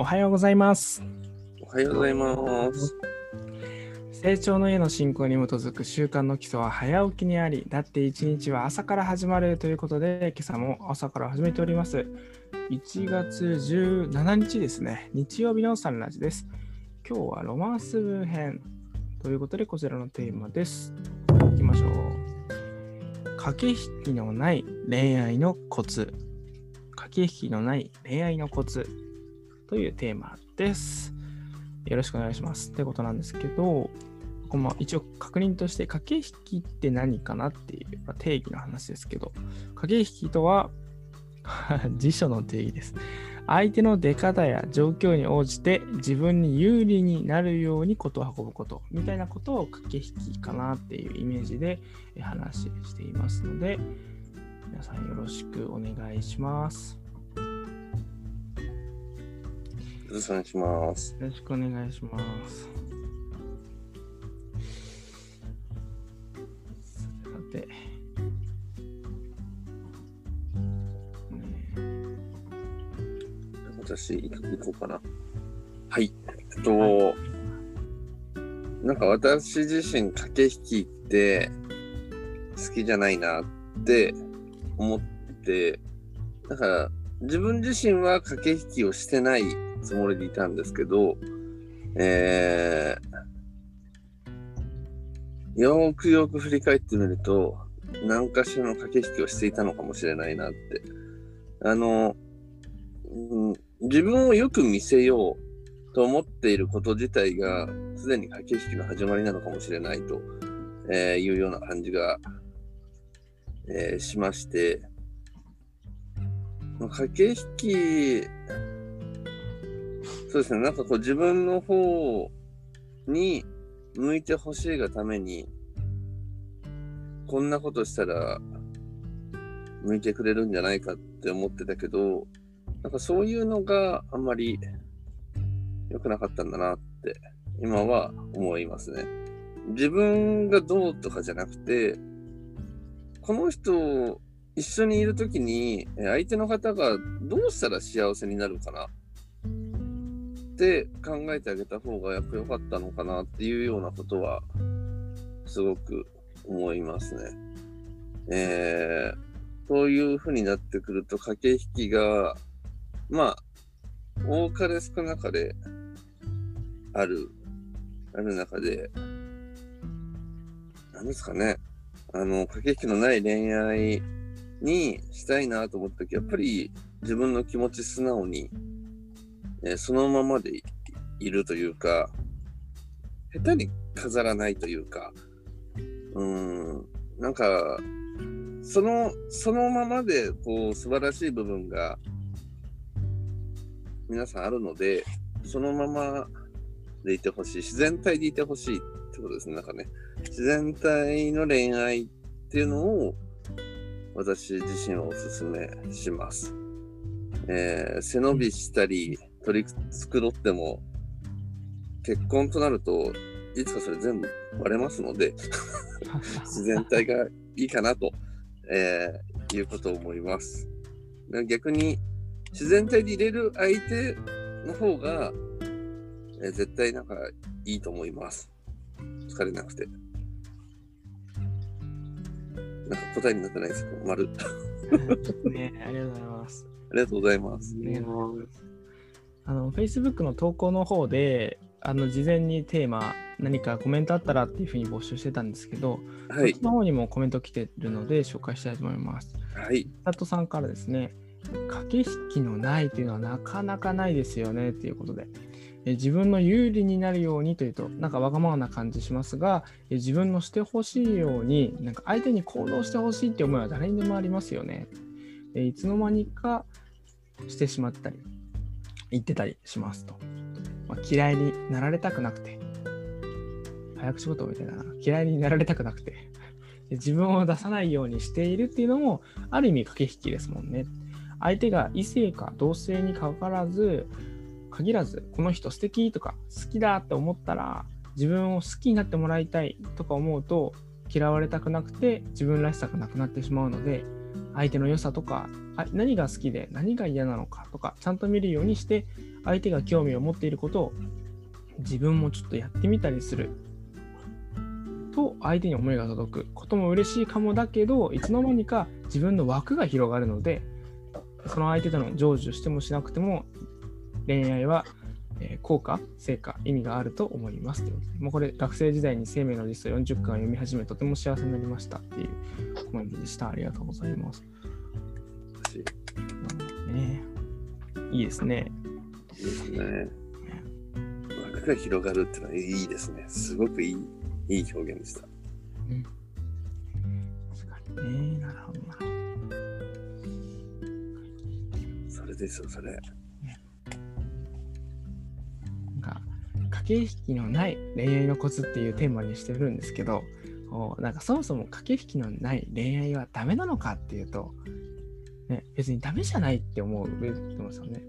おはようございます。おはようございます。成長の家の進行に基づく習慣の基礎は早起きにあり、だって一日は朝から始まるということで、今朝も朝から始めております。1月17日ですね、日曜日のサンラジです。今日はロマンス部編ということで、こちらのテーマです。いきましょう。駆け引きのない恋愛のコツ。駆け引きのない恋愛のコツというテーマです。よろしくお願いします。ってことなんですけど、この一応確認として駆け引きって何かなっていうま定義の話ですけど、駆け引きとは 辞書の定義です。相手の出方や状況に応じて自分に有利になるようにことを運ぶことみたいなことを駆け引きかなっていうイメージで話していますので、皆さんよろしくお願いします。よろしくお願いします。よろしくお願いします。さて。ね私、行こ行こうかな。はい。えっと、なんか私自身駆け引きって好きじゃないなって思って、だから自分自身は駆け引きをしてないつもりでいたんですけど、えー、よくよく振り返ってみると、何かしらの駆け引きをしていたのかもしれないなって。あの、うん自分をよく見せようと思っていること自体が、すでに駆け引きの始まりなのかもしれないと、えーいうような感じが、えーしまして、駆け引き、そうですね、なんかこう自分の方に向いてほしいがために、こんなことしたら向いてくれるんじゃないかって思ってたけど、なんかそういうのがあんまり良くなかったんだなって今は思いますね。自分がどうとかじゃなくて、この人一緒にいるときに相手の方がどうしたら幸せになるかなって考えてあげた方がやっぱ良かったのかなっていうようなことはすごく思いますね。えー、そういう風になってくると駆け引きがまあ、多かれ少なかれある、ある中で、なんですかね、あの、駆け引きのない恋愛にしたいなと思った時、やっぱり自分の気持ち素直に、えーそのままでいるというか、下手に飾らないというか、うーん、なんか、その、そのままで、こう、素晴らしい部分が、皆さんあるので、そのままでいてほしい。自然体でいてほしいってことですね。なんかね、自然体の恋愛っていうのを私自身はお勧めします。えー背伸びしたり、取り繕っても、結婚となると、いつかそれ全部割れますので、自然体がいいかなと、えーいうことを思います。で逆に、自然体で入れる相手の方が、えー絶対なんかいいと思います。疲れなくて。なんか答えになってないですけど、丸。ね、ありがとうございます。ありがとうございます。あの Facebook の投稿の方であの事前にテーマ何かコメントあったらっていうふうに募集してたんですけど、はいこっち。の方にもコメント来てるので紹介したいと思います。はい。佐藤さんからですね、駆け引きのないというのはなかなかないですよねということで、え自分の有利になるようにというと、なんかわがままな感じしますが、え自分のしてほしいように、なんか相手に行動してほしいって思いは誰にでもありますよね。えいつの間にかしてしまったり、言ってたりしますと。まあ、嫌いになられたくなくて、早口言葉みたいな、嫌いになられたくなくて、で自分を出さないようにしているっていうのも、ある意味駆け引きですもんね。相手が異性か同性にかかわらず、限らず、この人素敵とか好きだって思ったら、自分を好きになってもらいたいとか思うと、嫌われたくなくて自分らしさがなくなってしまうので、相手の良さとか何が好きで何が嫌なのかとかちゃんと見るようにして相手が興味を持っていることを自分もちょっとやってみたりする。と相手に思いが届く。ことも嬉しいかもだけどいつの間にか自分の枠が広がるのでその相手との成就してもしなくても恋愛は、えー効果成果意味があると思いますということでもうこれ学生時代に生命の実装40巻を読み始めとても幸せになりましたっていうコメントでしたありがとうございます、ね、いいですねいいですね。枠が広がるってのはいいですね。すごくいい、いい表現でした。確かにねなるほどなるほどそれですよ、それ。駆け引きのない恋愛のコツっていうテーマにしてるんですけどなんかそもそも駆け引きのない恋愛はダメなのかっていうと、ね、別にダメじゃないって思う上でますよね。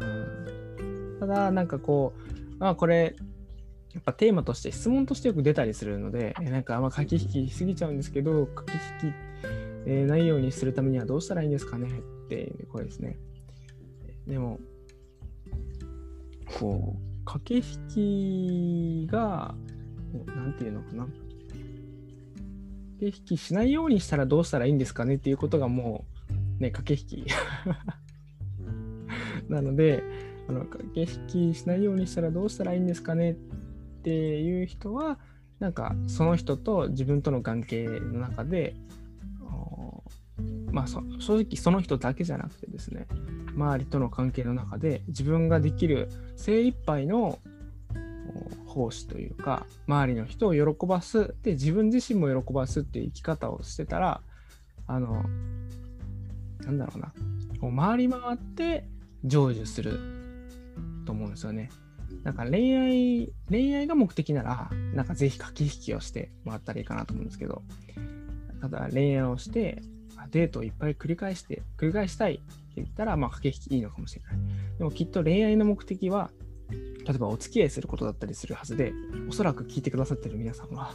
うん、ただなんかこうまあこれやっぱテーマとして質問としてよく出たりするのでなんかあんま駆け引きしすぎちゃうんですけど駆け引き、えないようにするためにはどうしたらいいんですかねっていう声ですね。でもこう駆け引きがこうなんていうのかな。駆け引きしないようにしたらどうしたらいいんですかねっていうことがもうね駆け引き。なのであの駆け引きしないようにしたらどうしたらいいんですかねっていう人はなんかその人と自分との関係の中でおまあそ正直その人だけじゃなくてですね周りとの関係の中で自分ができる精一杯の奉仕というか周りの人を喜ばすで自分自身も喜ばすっていう生き方をしてたらあのなんだろうなこう回り回って成就すると思うんですよね。なんか恋愛恋愛が目的ならなんかぜひ駆け引きをしてもらったらいいかなと思うんですけどただ恋愛をしてデートをいっぱい繰り返して繰り返したいって言ったらまあ駆け引きいいのかもしれない。でもきっと恋愛の目的は例えばお付き合いすることだったりするはずでおそらく聞いてくださってる皆さんは。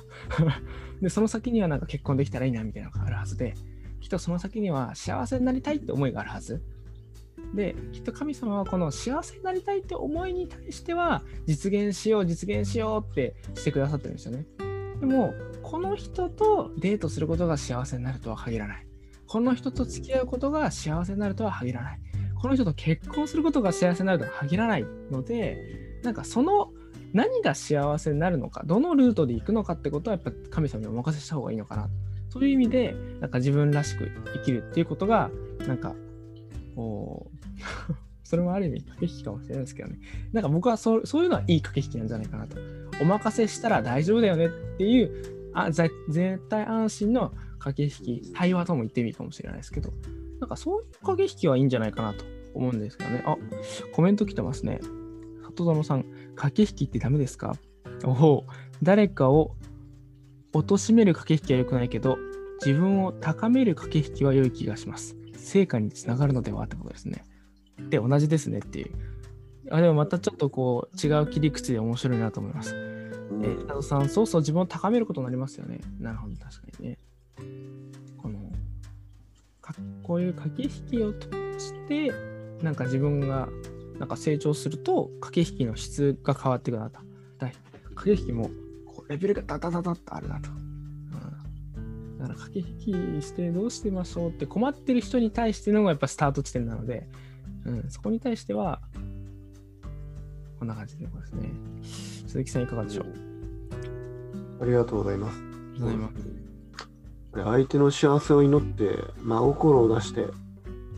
でその先にはなんか結婚できたらいいなみたいなのがあるはずできっとその先には幸せになりたいって思いがあるはず。できっと神様はこの幸せになりたいって思いに対しては実現しよう実現しようってしてくださってるんですよね。でもこの人とデートすることが幸せになるとは限らない。この人と付き合うことが幸せになるとは限らない。この人と結婚することが幸せになるとは限らないのでなんかその何が幸せになるのかどのルートで行くのかってことはやっぱ神様にお任せした方がいいのかな。そういう意味でなんか自分らしく生きるっていうことがなんかこう それもある意味駆け引きかもしれないですけどね。なんか僕はそうそういうのはいい駆け引きなんじゃないかなと。お任せしたら大丈夫だよねっていうあ絶対安心の駆け引き対話とも言ってみるかもしれないですけどなんかそういう駆け引きはいいんじゃないかなと思うんですけどね。あコメント来てますね。里園さん駆け引きってダメですか？おお誰かを貶める駆け引きは良くないけど自分を高める駆け引きは良い気がします。成果につながるのではってことですね。で同じですねっていう。あでもまたちょっとこう違う切り口で面白いなと思います。うん。えー、佐藤さん、そうそう自分を高めることになりますよね。なるほど、確かにね。この、かこういう駆け引きを通して、なんか自分がなんか成長すると、駆け引きの質が変わっていくなと。駆け引きもこうレベルがダダダダッとあるなと。うん、だから駆け引きしてどうしてましょうって困ってる人に対してのがやっぱスタート地点なので、うん、そこに対しては、こんな感じでございますね。鈴木さんいかがでしょうありがとうございます。ありがとうございます。これ相手の幸せを祈って、真心を出して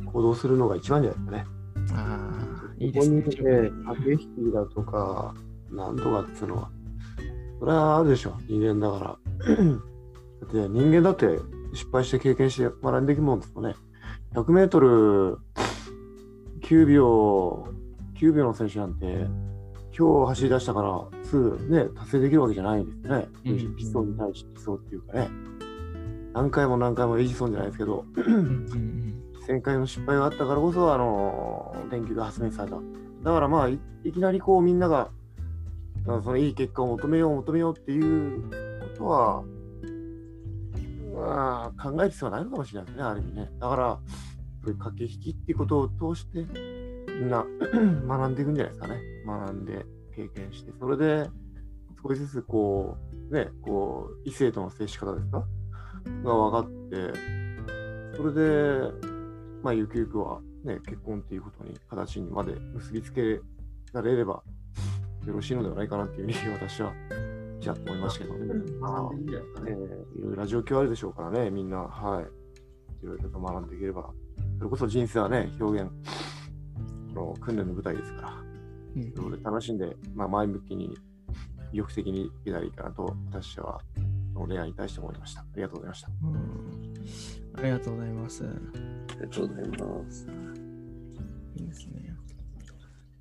行動するのが一番じゃないですかね。ああ、いいですね。ここにね、駆け引きだとか、なんとかっていうのは、それはあるでしょ、人間だから。だって人間だって失敗して経験して学んでいくもんですもんね。100メートル9秒、9秒の選手なんて、今日走り出したからすぐね、達成できるわけじゃないんですよね。うんに対して基礎っていうかね。何回も何回もエジソンじゃないですけど、うんうん1000回の失敗があったからこそ、あの電球が発明された。だからまあい、いきなりこうみんなが、そのいい結果を求めよう求めようっていうことは、まあ、考える必要はないのかもしれないですね、ある意味ね。だから、そういう駆け引きっていうことを通して、みんな 学んでいくんじゃないですかね。学んで、経験して、それで、少しずつこう、ね、こう、異性との接し方ですかが分かって、それで、まあ、ゆくゆくは、ね、結婚っていうことに、形にまで結びつけられれば、よろしいのではないかなっていうふうに私は、ちらっと思いましたけどね。まあいいんじゃないですかえね。ーいろいろな状況あるでしょうからね、みんな、はい。いろいろと学んでいければ、それこそ人生はね、表現の訓練の舞台ですから、うん楽しんで、まあ、前向きに、意欲的にいけたらいいかなと、私は、その恋愛に対して思いました。ありがとうございました。うんありがとうございます。ありがとうございます。いいですね。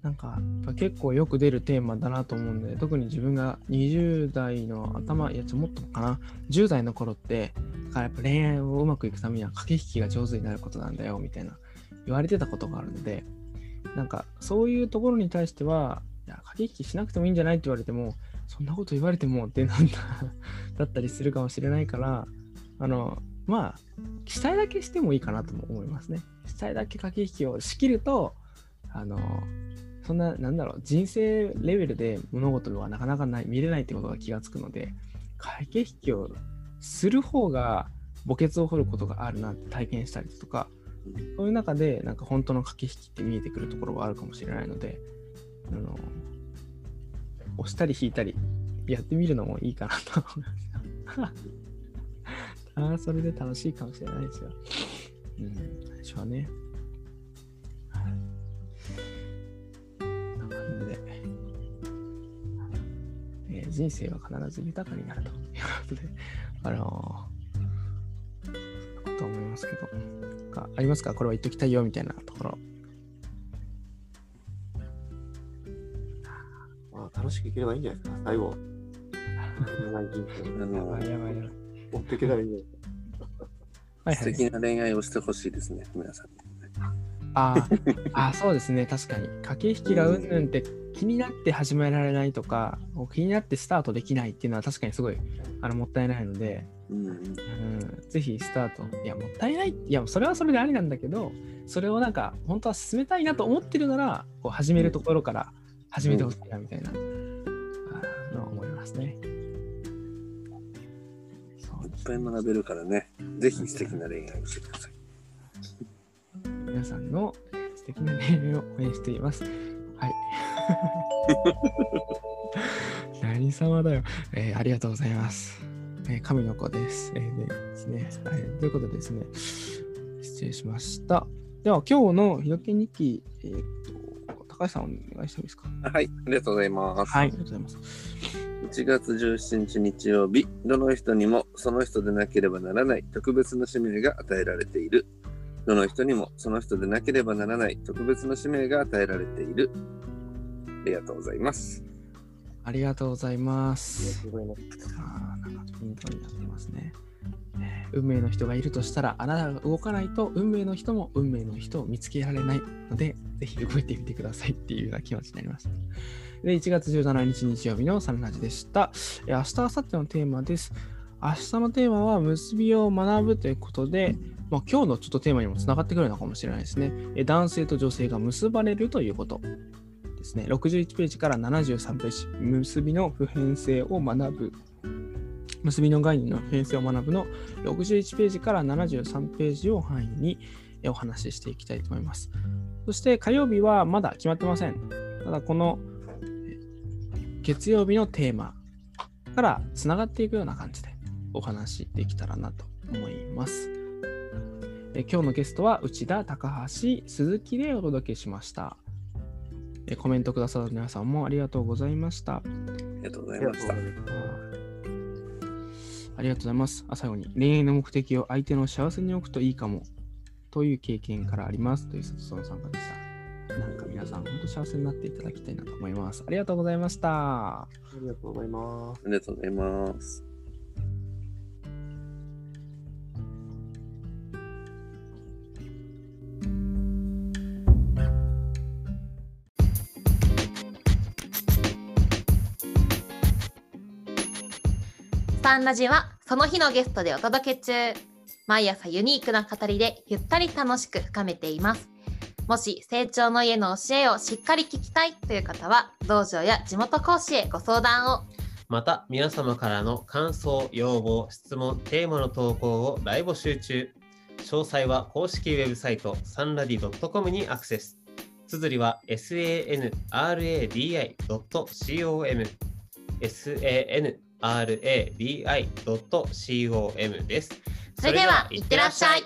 なんか、結構よく出るテーマだなと思うんで、特に自分が20代の頭、いや、ちょもっとかな、10代の頃って、だからやっぱ恋愛をうまくいくためには駆け引きが上手になることなんだよ、みたいな言われてたことがあるので、なんか、そういうところに対しては、いや、駆け引きしなくてもいいんじゃないって言われても、そんなこと言われてもってなんだだったりするかもしれないから、あの、まあ、期待だけしてもいいかなとも思いますね。期待だけ駆け引きをしきると、あの、そんな、なんだろう、人生レベルで物事はなかなかない見れないってことが気がつくので、駆け引きをする方が墓穴を掘ることがあるなって体験したりとか、そういう中で、なんか本当の駆け引きって見えてくるところがあるかもしれないので、あの、押したり引いたり、やってみるのもいいかなと思います。ああ、それで楽しいかもしれないですよ。うん、最初はね。な感じで、えー人生は必ず豊かになるということで、あのー、そんなこと思いますけど、ありますか？これは言っときたいよみたいなところ。楽しくいければいいんじゃないですか、最後。長い人生あのやばいやばいやばい。持っていけたらいいんじゃないですか。はいはい。素敵な恋愛をしてほしいですね、皆さん。あーあー、そうですね、確かに。駆け引きがうんぬんって気になって始められないとか、気になってスタートできないっていうのは確かにすごいあのもったいないので、うん、うん、ぜひスタート。いや、もったいない。いや、それはそれでありなんだけど、それをなんか、本当は進めたいなと思ってるなら、こう始めるところから始めてほしいなみたいな、あの思いますね。そういっぱい学べるからね、ぜひ素敵な恋愛をしてください。皆さんのえー素敵な恋愛を応援しています。はい。何様だよ、えーありがとうございます。えー神の子です。えーでですねはい。ということでですね、失礼しました。では、今日の日時日記、えーと、高橋さんお願いしてもいいですか？はい、ありがとうございます。はい、ありがとうございます。1月17日日曜日、どの人にもその人でなければならない特別な使命が与えられている。どの人にもその人でなければならない特別な使命が与えられている。ありがとうございます。ありがとうございまありす。がとうございます。あーなんかピントになってますね。えー運命の人がいるとしたら、あなたが動かないと、運命の人も運命の人を見つけられないので、ぜひ動いてみてくださいっていうような気持ちになりました。で、1月17日日曜日のサルナジでした。え明日、明後日のテーマです。明日のテーマは、結びを学ぶということで、まあ、今日のちょっとテーマにもつながってくるのかもしれないですね。え男性と女性が結ばれるということですね。61ページから73ページ、結びの普遍性を学ぶ。結びの概念の普遍性を学ぶの61ページから73ページを範囲にお話ししていきたいと思います。そして火曜日はまだ決まってません。ただこの月曜日のテーマからつながっていくような感じでお話しできたらなと思います。え今日のゲストは内田、高橋、鈴木でお届けしました。えコメントくださった皆さんもありがとうございました。ありがとうごあざいました。ありがとうございます。あ最後に、恋愛の目的を相手の幸せに置くといいかもという経験からありますという卒業参加でした。なんか皆さん、本当幸せになっていただきたいなと思います。ありがとうございました。ありがとうございます。ありがとうございます。スタンラジはその日のゲストでお届け中毎朝ユニークな語りでゆったり楽しく深めていますもし成長の家の教えをしっかり聞きたいという方は道場や地元講師へご相談をまた皆様からの感想、要望、質問、テーマの投稿を大募集中。詳細は公式ウェブサイトサンラディ .com にアクセス。綴りは sanradi.com sanradi.com です。それではいってらっしゃい